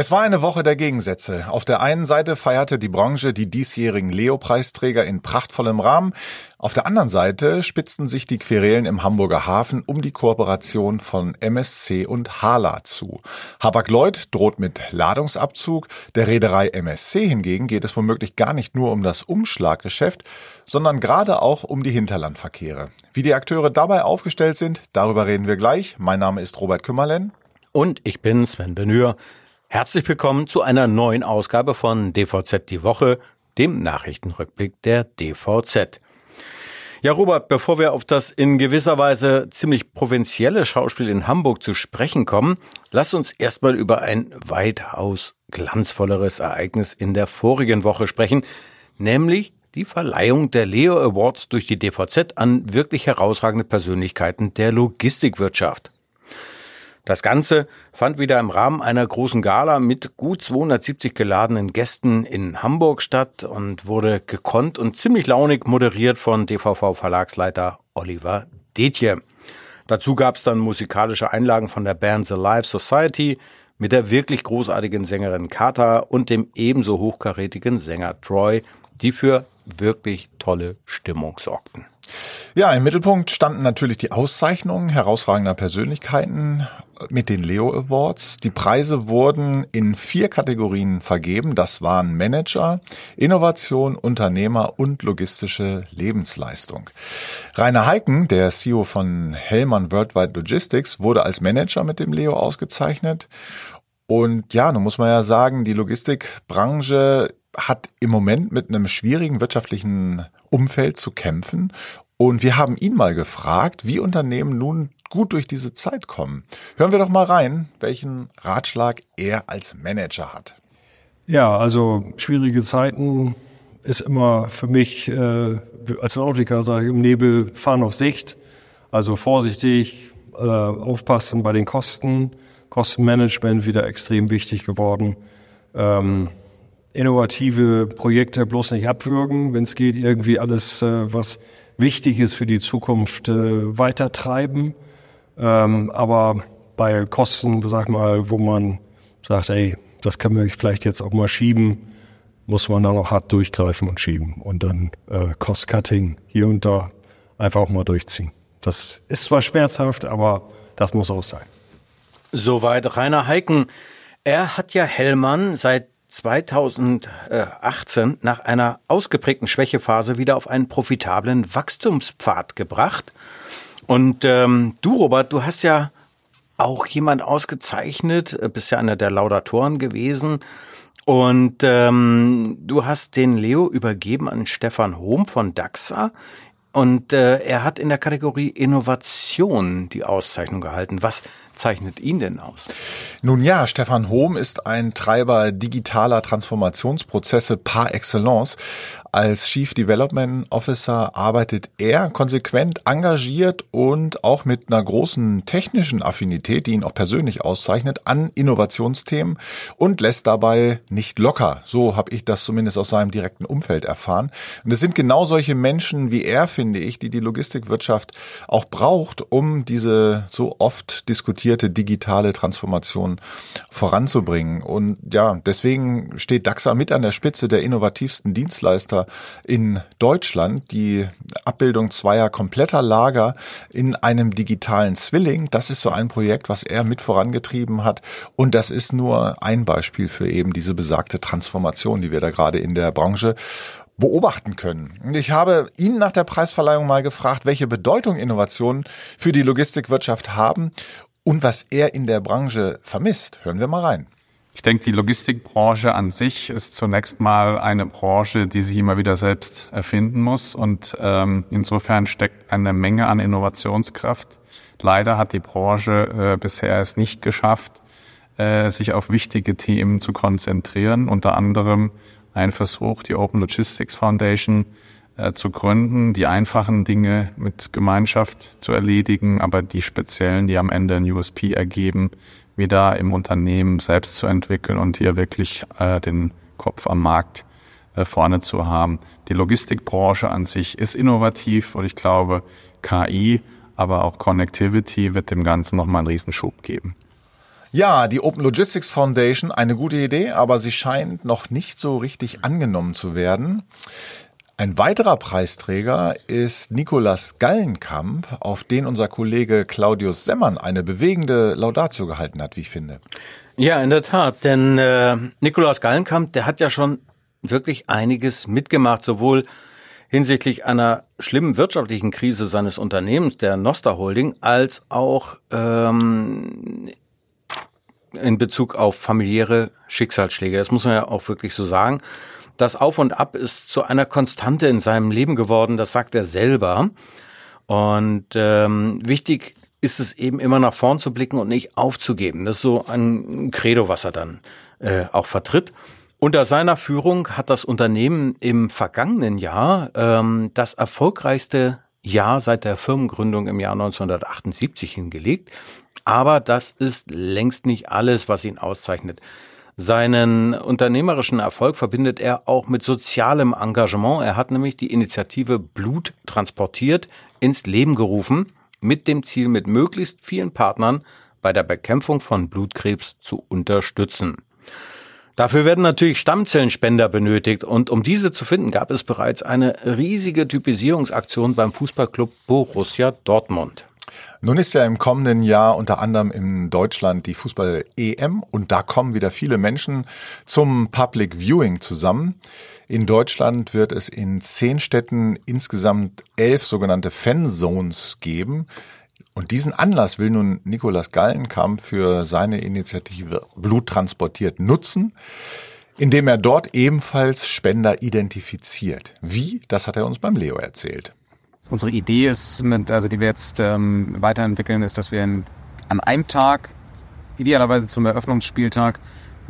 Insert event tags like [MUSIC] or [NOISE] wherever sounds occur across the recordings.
Es war eine Woche der Gegensätze. Auf der einen Seite feierte die Branche die diesjährigen Leo-Preisträger in prachtvollem Rahmen. Auf der anderen Seite spitzten sich die Querelen im Hamburger Hafen um die Kooperation von MSC und Hala zu. Hapag-Lloyd droht mit Ladungsabzug. Der Reederei MSC hingegen geht es womöglich gar nicht nur um das Umschlaggeschäft, sondern gerade auch um die Hinterlandverkehre. Wie die Akteure dabei aufgestellt sind, darüber reden wir gleich. Mein Name ist Robert Kümmerlen. Und ich bin Sven Benür. Herzlich willkommen zu einer neuen Ausgabe von DVZ die Woche, dem Nachrichtenrückblick der DVZ. Ja, Robert, bevor wir auf das in gewisser Weise ziemlich provinzielle Schauspiel in Hamburg zu sprechen kommen, lass uns erstmal über ein weitaus glanzvolleres Ereignis in der vorigen Woche sprechen, nämlich die Verleihung der Leo Awards durch die DVZ an wirklich herausragende Persönlichkeiten der Logistikwirtschaft. Das Ganze fand wieder im Rahmen einer großen Gala mit gut 270 geladenen Gästen in Hamburg statt und wurde gekonnt und ziemlich launig moderiert von DVV-Verlagsleiter Oliver Detje. Dazu gab es dann musikalische Einlagen von der Band The Live Society mit der wirklich großartigen Sängerin Kata und dem ebenso hochkarätigen Sänger Troy, die für wirklich tolle Stimmung sorgten. Ja, im Mittelpunkt standen natürlich die Auszeichnungen herausragender Persönlichkeiten mit den Leo Awards. Die Preise wurden in vier Kategorien vergeben. Das waren Manager, Innovation, Unternehmer und logistische Lebensleistung. Rainer Heiken, der CEO von Hellmann Worldwide Logistics, wurde als Manager mit dem Leo ausgezeichnet. Und ja, nun muss man ja sagen, die Logistikbranche hat im Moment mit einem schwierigen wirtschaftlichen Umfeld zu kämpfen. Und wir haben ihn mal gefragt, wie Unternehmen nun gut durch diese Zeit kommen. Hören wir doch mal rein, welchen Ratschlag er als Manager hat. Ja, also schwierige Zeiten ist immer für mich äh, als Nautiker, sage ich, im Nebel fahren auf Sicht. Also vorsichtig, äh, aufpassen bei den Kosten. Kostenmanagement wieder extrem wichtig geworden. Ähm, innovative Projekte bloß nicht abwürgen, wenn es geht, irgendwie alles, äh, was wichtig ist für die Zukunft, äh, weitertreiben. Ähm, aber bei Kosten, sag mal, wo man sagt, ey, das können wir vielleicht jetzt auch mal schieben, muss man dann auch hart durchgreifen und schieben und dann äh, Cost-Cutting hier und da einfach auch mal durchziehen. Das ist zwar schmerzhaft, aber das muss auch sein. Soweit Rainer Heiken. Er hat ja Hellmann seit 2018 nach einer ausgeprägten Schwächephase wieder auf einen profitablen Wachstumspfad gebracht. Und ähm, du, Robert, du hast ja auch jemand ausgezeichnet, äh, bist ja einer der Laudatoren gewesen. Und ähm, du hast den Leo übergeben an Stefan Hohm von DAXA. Und äh, er hat in der Kategorie Innovation die Auszeichnung gehalten. Was zeichnet ihn denn aus? Nun ja, Stefan Hohm ist ein Treiber digitaler Transformationsprozesse par excellence. Als Chief Development Officer arbeitet er konsequent, engagiert und auch mit einer großen technischen Affinität, die ihn auch persönlich auszeichnet, an Innovationsthemen und lässt dabei nicht locker. So habe ich das zumindest aus seinem direkten Umfeld erfahren. Und es sind genau solche Menschen wie er, finde ich, die die Logistikwirtschaft auch braucht, um diese so oft diskutierte digitale Transformation voranzubringen. Und ja, deswegen steht DAXA mit an der Spitze der innovativsten Dienstleister in Deutschland die Abbildung zweier kompletter Lager in einem digitalen Zwilling. Das ist so ein Projekt, was er mit vorangetrieben hat. Und das ist nur ein Beispiel für eben diese besagte Transformation, die wir da gerade in der Branche beobachten können. Ich habe ihn nach der Preisverleihung mal gefragt, welche Bedeutung Innovationen für die Logistikwirtschaft haben und was er in der Branche vermisst. Hören wir mal rein. Ich denke, die Logistikbranche an sich ist zunächst mal eine Branche, die sich immer wieder selbst erfinden muss. Und ähm, insofern steckt eine Menge an Innovationskraft. Leider hat die Branche äh, bisher es nicht geschafft, äh, sich auf wichtige Themen zu konzentrieren. Unter anderem ein Versuch, die Open Logistics Foundation äh, zu gründen, die einfachen Dinge mit Gemeinschaft zu erledigen, aber die speziellen, die am Ende ein USP ergeben, wieder im Unternehmen selbst zu entwickeln und hier wirklich äh, den Kopf am Markt äh, vorne zu haben. Die Logistikbranche an sich ist innovativ und ich glaube, KI, aber auch Connectivity wird dem Ganzen nochmal einen Riesenschub geben. Ja, die Open Logistics Foundation, eine gute Idee, aber sie scheint noch nicht so richtig angenommen zu werden. Ein weiterer Preisträger ist Nikolas Gallenkamp, auf den unser Kollege Claudius Semmern eine bewegende Laudatio gehalten hat, wie ich finde. Ja, in der Tat, denn äh, Nikolaus Gallenkamp, der hat ja schon wirklich einiges mitgemacht, sowohl hinsichtlich einer schlimmen wirtschaftlichen Krise seines Unternehmens, der Noster Holding, als auch ähm, in Bezug auf familiäre Schicksalsschläge. Das muss man ja auch wirklich so sagen. Das Auf und Ab ist zu einer Konstante in seinem Leben geworden, das sagt er selber. Und ähm, wichtig ist es eben immer nach vorn zu blicken und nicht aufzugeben. Das ist so ein Credo, was er dann äh, auch vertritt. Unter seiner Führung hat das Unternehmen im vergangenen Jahr ähm, das erfolgreichste Jahr seit der Firmengründung im Jahr 1978 hingelegt. Aber das ist längst nicht alles, was ihn auszeichnet. Seinen unternehmerischen Erfolg verbindet er auch mit sozialem Engagement. Er hat nämlich die Initiative Blut transportiert ins Leben gerufen, mit dem Ziel, mit möglichst vielen Partnern bei der Bekämpfung von Blutkrebs zu unterstützen. Dafür werden natürlich Stammzellenspender benötigt und um diese zu finden, gab es bereits eine riesige Typisierungsaktion beim Fußballclub Borussia Dortmund. Nun ist ja im kommenden Jahr unter anderem in Deutschland die Fußball-EM und da kommen wieder viele Menschen zum Public Viewing zusammen. In Deutschland wird es in zehn Städten insgesamt elf sogenannte Fanzones geben. Und diesen Anlass will nun Nikolaus Gallenkamp für seine Initiative Blut transportiert nutzen, indem er dort ebenfalls Spender identifiziert. Wie? Das hat er uns beim Leo erzählt. Unsere Idee ist, mit, also die wir jetzt ähm, weiterentwickeln, ist, dass wir in, an einem Tag, idealerweise zum Eröffnungsspieltag,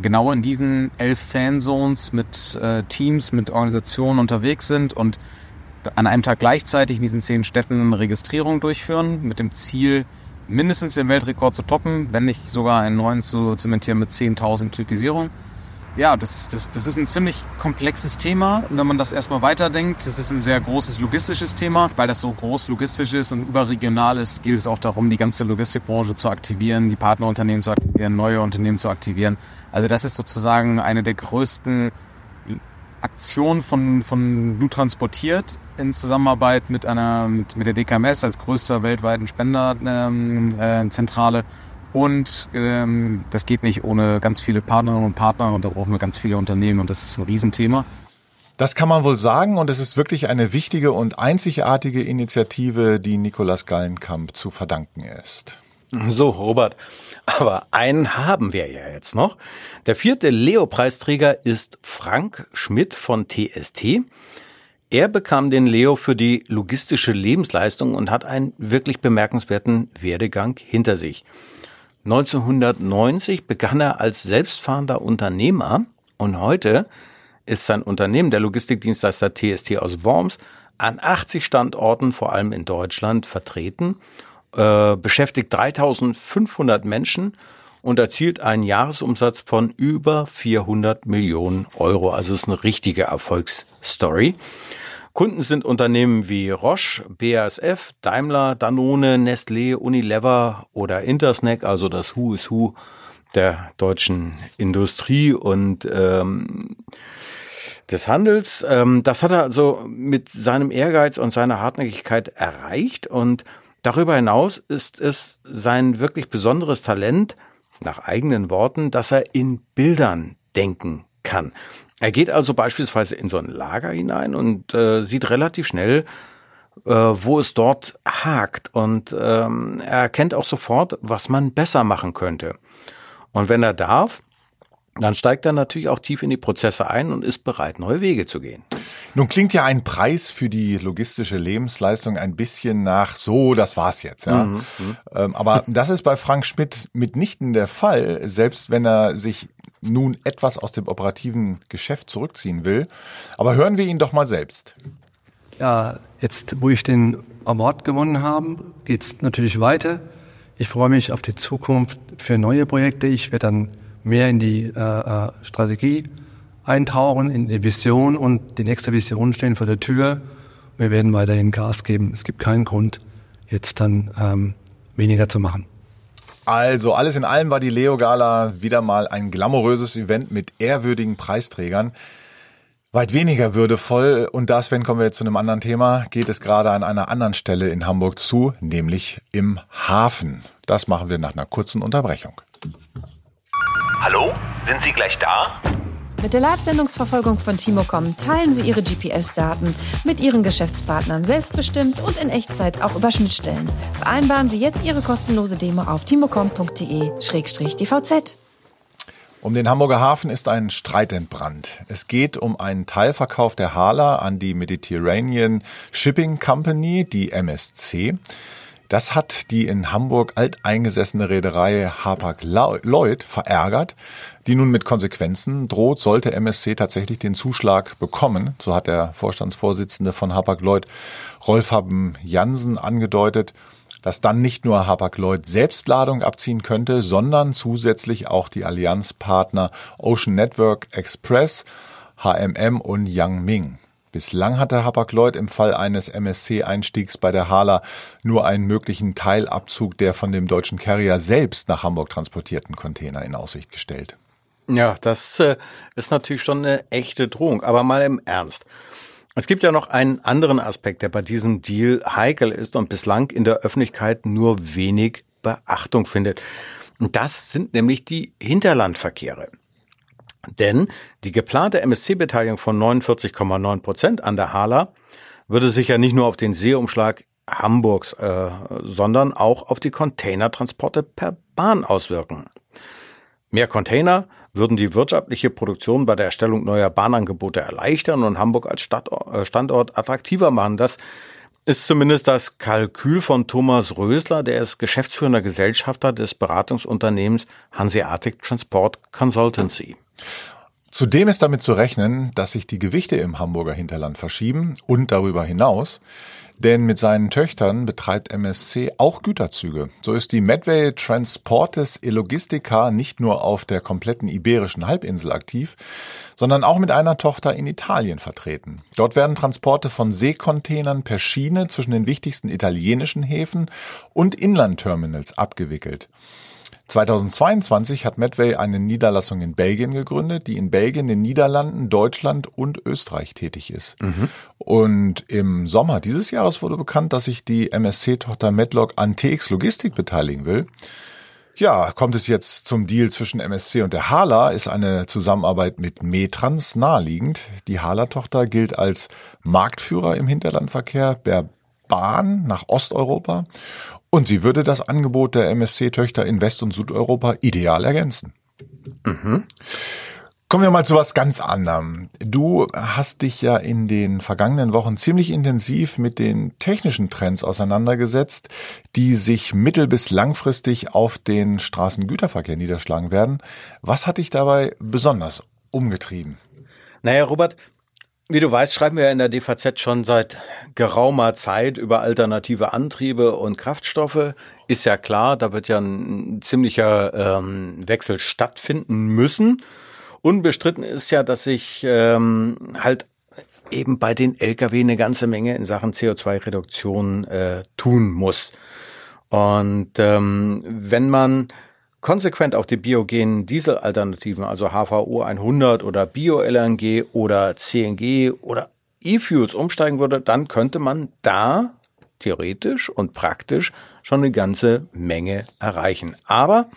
genau in diesen elf Fanzones mit äh, Teams, mit Organisationen unterwegs sind und an einem Tag gleichzeitig in diesen zehn Städten eine Registrierung durchführen, mit dem Ziel, mindestens den Weltrekord zu toppen, wenn nicht sogar einen neuen zu zementieren mit 10.000 Typisierungen. Ja, das, das, das ist ein ziemlich komplexes Thema, wenn man das erstmal weiterdenkt. Das ist ein sehr großes logistisches Thema. Weil das so groß logistisch ist und überregional ist, geht es auch darum, die ganze Logistikbranche zu aktivieren, die Partnerunternehmen zu aktivieren, neue Unternehmen zu aktivieren. Also das ist sozusagen eine der größten Aktionen von, von Blut transportiert in Zusammenarbeit mit einer mit, mit der DKMS als größter weltweiten Spenderzentrale. Ähm, äh, und ähm, das geht nicht ohne ganz viele Partnerinnen und Partner und da brauchen wir ganz viele Unternehmen und das ist ein Riesenthema. Das kann man wohl sagen und es ist wirklich eine wichtige und einzigartige Initiative, die Nikolaus Gallenkamp zu verdanken ist. So, Robert, aber einen haben wir ja jetzt noch. Der vierte Leo-Preisträger ist Frank Schmidt von TST. Er bekam den Leo für die logistische Lebensleistung und hat einen wirklich bemerkenswerten Werdegang hinter sich. 1990 begann er als selbstfahrender Unternehmer und heute ist sein Unternehmen, der Logistikdienstleister TST aus Worms, an 80 Standorten, vor allem in Deutschland, vertreten, äh, beschäftigt 3500 Menschen und erzielt einen Jahresumsatz von über 400 Millionen Euro. Also ist eine richtige Erfolgsstory. Kunden sind Unternehmen wie Roche, BASF, Daimler, Danone, Nestlé, Unilever oder Intersnack, also das Who is Who der deutschen Industrie und ähm, des Handels. Ähm, das hat er also mit seinem Ehrgeiz und seiner Hartnäckigkeit erreicht und darüber hinaus ist es sein wirklich besonderes Talent, nach eigenen Worten, dass er in Bildern denken kann. Er geht also beispielsweise in so ein Lager hinein und äh, sieht relativ schnell, äh, wo es dort hakt. Und ähm, er erkennt auch sofort, was man besser machen könnte. Und wenn er darf, dann steigt er natürlich auch tief in die Prozesse ein und ist bereit, neue Wege zu gehen. Nun klingt ja ein Preis für die logistische Lebensleistung ein bisschen nach so, das war's jetzt, ja. Mhm, mhm. ähm, aber das ist bei Frank Schmidt mitnichten der Fall, selbst wenn er sich nun etwas aus dem operativen Geschäft zurückziehen will. Aber hören wir ihn doch mal selbst. ja, jetzt, wo ich den Award gewonnen habe, geht es natürlich weiter. Ich freue mich auf die Zukunft für neue Projekte. Ich werde dann mehr in die äh, äh, Strategie eintauchen, in die Vision und die nächste Vision stehen vor der Tür. Wir werden weiterhin Gas geben. Es gibt keinen Grund, jetzt dann ähm, weniger zu machen. Also alles in allem war die Leo Gala wieder mal ein glamouröses Event mit ehrwürdigen Preisträgern. Weit weniger würdevoll, und das, wenn kommen wir jetzt zu einem anderen Thema, geht es gerade an einer anderen Stelle in Hamburg zu, nämlich im Hafen. Das machen wir nach einer kurzen Unterbrechung. Hallo, sind Sie gleich da? Mit der Live-Sendungsverfolgung von Timocom teilen Sie Ihre GPS-Daten mit Ihren Geschäftspartnern selbstbestimmt und in Echtzeit auch über Schnittstellen. Vereinbaren Sie jetzt Ihre kostenlose Demo auf timocom.de-dvz. Um den Hamburger Hafen ist ein Streit entbrannt. Es geht um einen Teilverkauf der Hala an die Mediterranean Shipping Company, die MSC. Das hat die in Hamburg alteingesessene Reederei Hapag-Lloyd verärgert, die nun mit Konsequenzen droht, sollte MSC tatsächlich den Zuschlag bekommen. So hat der Vorstandsvorsitzende von Hapag-Lloyd, Rolf Haben Jansen, angedeutet dass dann nicht nur Hapag-Lloyd selbst Ladung abziehen könnte, sondern zusätzlich auch die Allianzpartner Ocean Network Express, HMM und Yang Ming. Bislang hatte Hapag-Lloyd im Fall eines MSC-Einstiegs bei der Hala nur einen möglichen Teilabzug der von dem deutschen Carrier selbst nach Hamburg transportierten Container in Aussicht gestellt. Ja, das äh, ist natürlich schon eine echte Drohung. Aber mal im Ernst. Es gibt ja noch einen anderen Aspekt, der bei diesem Deal heikel ist und bislang in der Öffentlichkeit nur wenig Beachtung findet. Und das sind nämlich die Hinterlandverkehre. Denn die geplante MSC-Beteiligung von 49,9 Prozent an der Hala würde sich ja nicht nur auf den Seeumschlag Hamburgs, äh, sondern auch auf die Containertransporte per Bahn auswirken. Mehr Container würden die wirtschaftliche Produktion bei der Erstellung neuer Bahnangebote erleichtern und Hamburg als äh, Standort attraktiver machen. Das ist zumindest das Kalkül von Thomas Rösler, der ist geschäftsführender Gesellschafter des Beratungsunternehmens Hanseatic Transport Consultancy. Zudem ist damit zu rechnen, dass sich die Gewichte im Hamburger Hinterland verschieben und darüber hinaus. Denn mit seinen Töchtern betreibt MSC auch Güterzüge. So ist die Medway Transportes e Logistica nicht nur auf der kompletten iberischen Halbinsel aktiv, sondern auch mit einer Tochter in Italien vertreten. Dort werden Transporte von Seekontainern per Schiene zwischen den wichtigsten italienischen Häfen und Inlandterminals abgewickelt. 2022 hat Medway eine Niederlassung in Belgien gegründet, die in Belgien, den Niederlanden, Deutschland und Österreich tätig ist. Mhm. Und im Sommer dieses Jahres wurde bekannt, dass sich die MSC-Tochter Medlock an TX Logistik beteiligen will. Ja, kommt es jetzt zum Deal zwischen MSC und der Hala, ist eine Zusammenarbeit mit Metrans naheliegend. Die Hala-Tochter gilt als Marktführer im Hinterlandverkehr der Bahn nach Osteuropa und sie würde das Angebot der MSC-Töchter in West- und Südeuropa ideal ergänzen. Mhm. Kommen wir mal zu was ganz anderem. Du hast dich ja in den vergangenen Wochen ziemlich intensiv mit den technischen Trends auseinandergesetzt, die sich mittel- bis langfristig auf den Straßengüterverkehr niederschlagen werden. Was hat dich dabei besonders umgetrieben? Naja, Robert, wie du weißt, schreiben wir in der DVZ schon seit geraumer Zeit über alternative Antriebe und Kraftstoffe. Ist ja klar, da wird ja ein ziemlicher ähm, Wechsel stattfinden müssen. Unbestritten ist ja, dass sich ähm, halt eben bei den Lkw eine ganze Menge in Sachen CO2-Reduktion äh, tun muss. Und ähm, wenn man konsequent auf die biogenen Dieselalternativen, also HVO 100 oder Bio-LNG oder CNG oder E-Fuels umsteigen würde, dann könnte man da theoretisch und praktisch schon eine ganze Menge erreichen. Aber,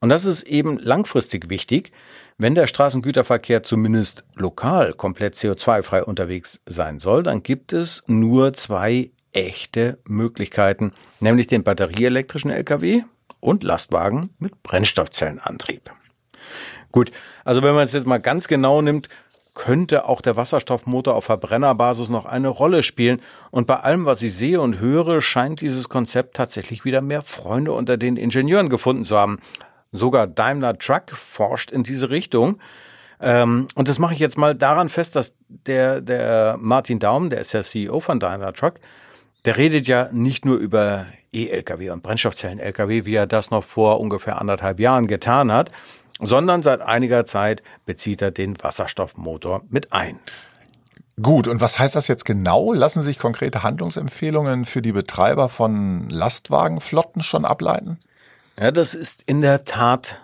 und das ist eben langfristig wichtig, wenn der Straßengüterverkehr zumindest lokal komplett CO2-frei unterwegs sein soll, dann gibt es nur zwei echte Möglichkeiten, nämlich den batterieelektrischen Lkw und Lastwagen mit Brennstoffzellenantrieb. Gut, also wenn man es jetzt mal ganz genau nimmt, könnte auch der Wasserstoffmotor auf Verbrennerbasis noch eine Rolle spielen. Und bei allem, was ich sehe und höre, scheint dieses Konzept tatsächlich wieder mehr Freunde unter den Ingenieuren gefunden zu haben. Sogar Daimler Truck forscht in diese Richtung. Ähm, und das mache ich jetzt mal daran fest, dass der, der Martin Daum, der ist ja CEO von Daimler Truck, der redet ja nicht nur über E-Lkw und Brennstoffzellen-Lkw, wie er das noch vor ungefähr anderthalb Jahren getan hat, sondern seit einiger Zeit bezieht er den Wasserstoffmotor mit ein. Gut, und was heißt das jetzt genau? Lassen sich konkrete Handlungsempfehlungen für die Betreiber von Lastwagenflotten schon ableiten? Ja, das ist in der Tat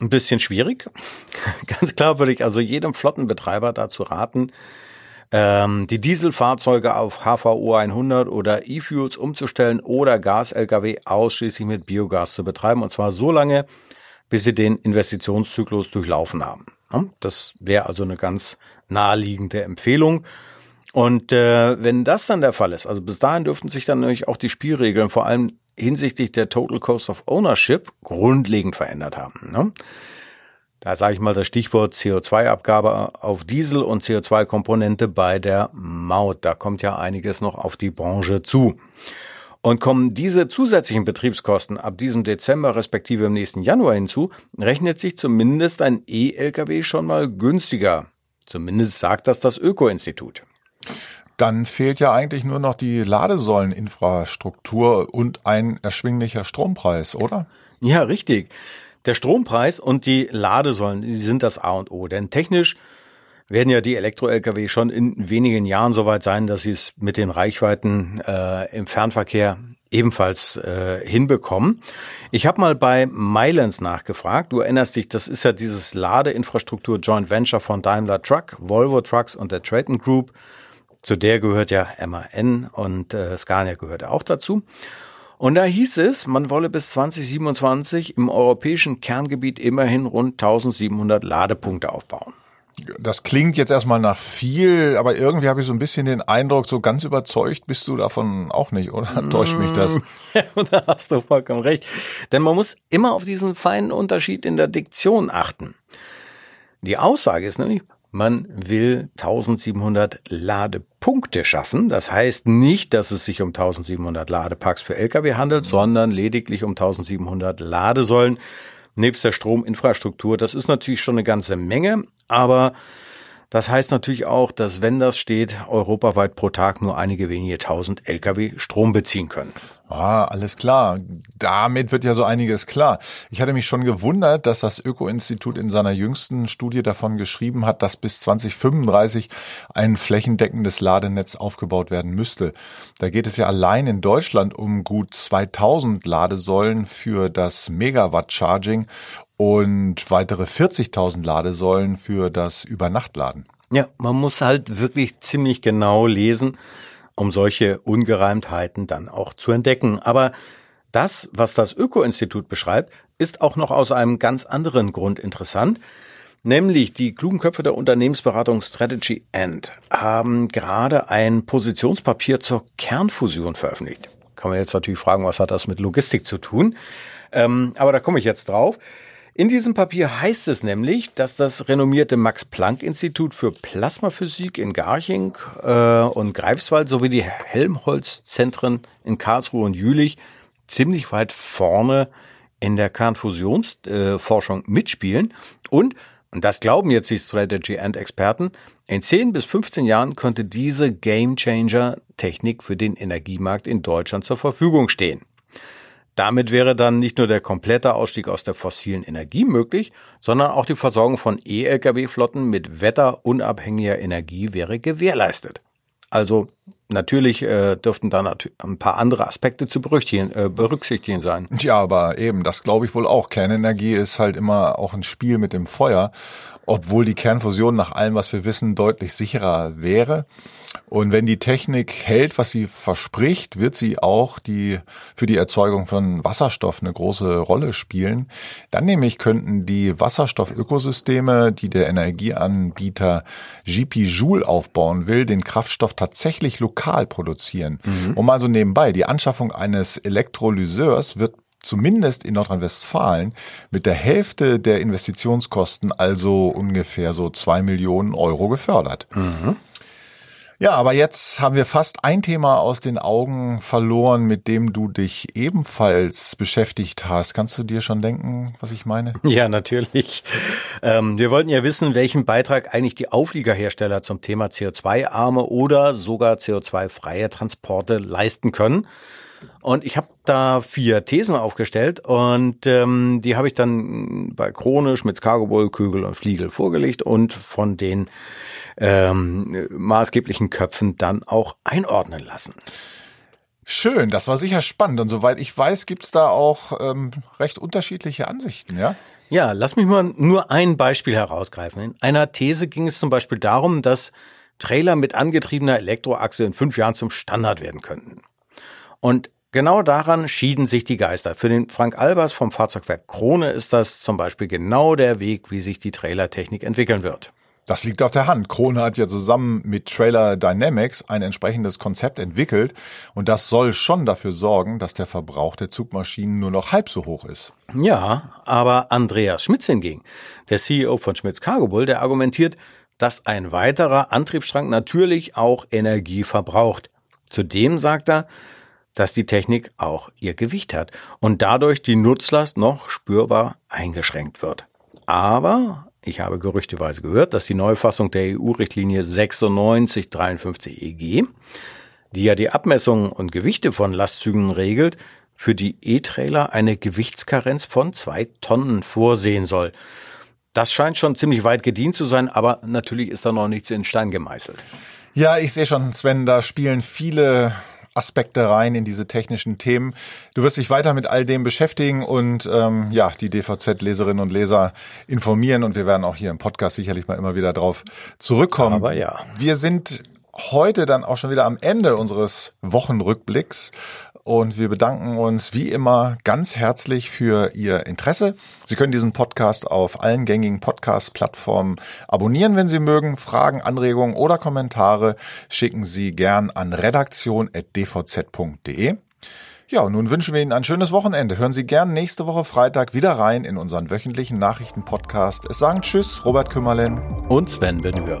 ein bisschen schwierig. [LAUGHS] Ganz klar würde ich also jedem Flottenbetreiber dazu raten, ähm, die Dieselfahrzeuge auf HVO 100 oder E-Fuels umzustellen oder Gas-Lkw ausschließlich mit Biogas zu betreiben und zwar so lange, bis sie den Investitionszyklus durchlaufen haben. Das wäre also eine ganz naheliegende Empfehlung. Und äh, wenn das dann der Fall ist, also bis dahin dürften sich dann nämlich auch die Spielregeln, vor allem hinsichtlich der Total Cost of Ownership, grundlegend verändert haben. Ne? Da sage ich mal das Stichwort CO2-Abgabe auf Diesel und CO2-Komponente bei der Maut. Da kommt ja einiges noch auf die Branche zu. Und kommen diese zusätzlichen Betriebskosten ab diesem Dezember respektive im nächsten Januar hinzu, rechnet sich zumindest ein E-Lkw schon mal günstiger. Zumindest sagt das das Öko-Institut. Dann fehlt ja eigentlich nur noch die Ladesäuleninfrastruktur und ein erschwinglicher Strompreis, oder? Ja, richtig. Der Strompreis und die Ladesäulen, die sind das A und O. Denn technisch werden ja die Elektro-Lkw schon in wenigen Jahren soweit sein, dass sie es mit den Reichweiten äh, im Fernverkehr ebenfalls äh, hinbekommen. Ich habe mal bei Mylands nachgefragt. Du erinnerst dich, das ist ja dieses Ladeinfrastruktur Joint Venture von Daimler Truck, Volvo Trucks und der Traton Group. Zu der gehört ja MAN und äh, Scania gehört auch dazu. Und da hieß es, man wolle bis 2027 im europäischen Kerngebiet immerhin rund 1700 Ladepunkte aufbauen. Das klingt jetzt erstmal nach viel, aber irgendwie habe ich so ein bisschen den Eindruck, so ganz überzeugt bist du davon auch nicht, oder? [LAUGHS] Täuscht mich das? [LAUGHS] da hast du vollkommen recht. Denn man muss immer auf diesen feinen Unterschied in der Diktion achten. Die Aussage ist nämlich, man will 1700 Ladepunkte schaffen. Das heißt nicht, dass es sich um 1700 Ladepacks für Lkw handelt, sondern lediglich um 1700 Ladesäulen nebst der Strominfrastruktur. Das ist natürlich schon eine ganze Menge, aber das heißt natürlich auch, dass wenn das steht, europaweit pro Tag nur einige wenige tausend Lkw Strom beziehen können. Ah, alles klar. Damit wird ja so einiges klar. Ich hatte mich schon gewundert, dass das Öko-Institut in seiner jüngsten Studie davon geschrieben hat, dass bis 2035 ein flächendeckendes Ladenetz aufgebaut werden müsste. Da geht es ja allein in Deutschland um gut 2000 Ladesäulen für das Megawatt-Charging und weitere 40.000 Ladesäulen für das Übernachtladen. Ja, man muss halt wirklich ziemlich genau lesen, um solche Ungereimtheiten dann auch zu entdecken. Aber das, was das Öko-Institut beschreibt, ist auch noch aus einem ganz anderen Grund interessant. Nämlich die klugen Köpfe der Unternehmensberatung Strategy End haben gerade ein Positionspapier zur Kernfusion veröffentlicht. Kann man jetzt natürlich fragen, was hat das mit Logistik zu tun? Ähm, aber da komme ich jetzt drauf. In diesem Papier heißt es nämlich, dass das renommierte Max-Planck-Institut für Plasmaphysik in Garching äh, und Greifswald sowie die Helmholtz-Zentren in Karlsruhe und Jülich ziemlich weit vorne in der Kernfusionsforschung äh, mitspielen und und das glauben jetzt die Strategy and Experten. In 10 bis 15 Jahren könnte diese Game Changer Technik für den Energiemarkt in Deutschland zur Verfügung stehen. Damit wäre dann nicht nur der komplette Ausstieg aus der fossilen Energie möglich, sondern auch die Versorgung von E-Lkw-Flotten mit wetterunabhängiger Energie wäre gewährleistet. Also natürlich äh, dürften da ein paar andere Aspekte zu berücksichtigen, äh, berücksichtigen sein. Ja, aber eben, das glaube ich wohl auch. Kernenergie ist halt immer auch ein Spiel mit dem Feuer, obwohl die Kernfusion nach allem, was wir wissen, deutlich sicherer wäre. Und wenn die Technik hält, was sie verspricht, wird sie auch die, für die Erzeugung von Wasserstoff eine große Rolle spielen. Dann nämlich könnten die Wasserstoffökosysteme, die der Energieanbieter GP Joule aufbauen will, den Kraftstoff tatsächlich lokal produzieren. Mhm. Um also nebenbei, die Anschaffung eines Elektrolyseurs wird zumindest in Nordrhein-Westfalen mit der Hälfte der Investitionskosten, also ungefähr so zwei Millionen Euro gefördert. Mhm. Ja, aber jetzt haben wir fast ein Thema aus den Augen verloren, mit dem du dich ebenfalls beschäftigt hast. Kannst du dir schon denken, was ich meine? [LAUGHS] Ja, natürlich. Ähm, wir wollten ja wissen, welchen Beitrag eigentlich die Aufliegerhersteller zum Thema CO2-arme oder sogar CO2-freie Transporte leisten können. Und ich habe da vier Thesen aufgestellt und ähm, die habe ich dann bei Krone, Schmitz Cargo Bull, Kügel und Fliegel vorgelegt und von den ähm, maßgeblichen Köpfen dann auch einordnen lassen. Schön, das war sicher spannend. Und soweit ich weiß, gibt's da auch ähm, recht unterschiedliche Ansichten, ja? Ja, lass mich mal nur ein Beispiel herausgreifen. In einer These ging es zum Beispiel darum, dass Trailer mit angetriebener Elektroachse in fünf Jahren zum Standard werden könnten. Und genau daran schieden sich die Geister. Für den Frank Albers vom Fahrzeugwerk Krone ist das zum Beispiel genau der Weg, wie sich die Trailertechnik entwickeln wird. Das liegt auf der Hand. Krone hat ja zusammen mit Trailer Dynamics ein entsprechendes Konzept entwickelt und das soll schon dafür sorgen, dass der Verbrauch der Zugmaschinen nur noch halb so hoch ist. Ja, aber Andreas Schmitz hingegen, der CEO von Schmitz Cargo Bull, der argumentiert, dass ein weiterer Antriebsstrang natürlich auch Energie verbraucht. Zudem sagt er, dass die Technik auch ihr Gewicht hat und dadurch die Nutzlast noch spürbar eingeschränkt wird. Aber ich habe gerüchteweise gehört, dass die Neufassung der EU-Richtlinie 9653 EG, die ja die Abmessungen und Gewichte von Lastzügen regelt, für die E-Trailer eine Gewichtskarenz von zwei Tonnen vorsehen soll. Das scheint schon ziemlich weit gedient zu sein, aber natürlich ist da noch nichts in Stein gemeißelt. Ja, ich sehe schon, Sven, da spielen viele Aspekte rein in diese technischen Themen. Du wirst dich weiter mit all dem beschäftigen und ähm, ja, die DVZ-Leserinnen und Leser informieren und wir werden auch hier im Podcast sicherlich mal immer wieder drauf zurückkommen. Aber ja. Wir sind heute dann auch schon wieder am Ende unseres Wochenrückblicks und wir bedanken uns wie immer ganz herzlich für Ihr Interesse. Sie können diesen Podcast auf allen gängigen Podcast-Plattformen abonnieren, wenn Sie mögen. Fragen, Anregungen oder Kommentare schicken Sie gern an redaktion.dvz.de. Ja, und nun wünschen wir Ihnen ein schönes Wochenende. Hören Sie gern nächste Woche Freitag wieder rein in unseren wöchentlichen Nachrichten-Podcast. Es sagen Tschüss, Robert Kümmerlen und Sven Benhür.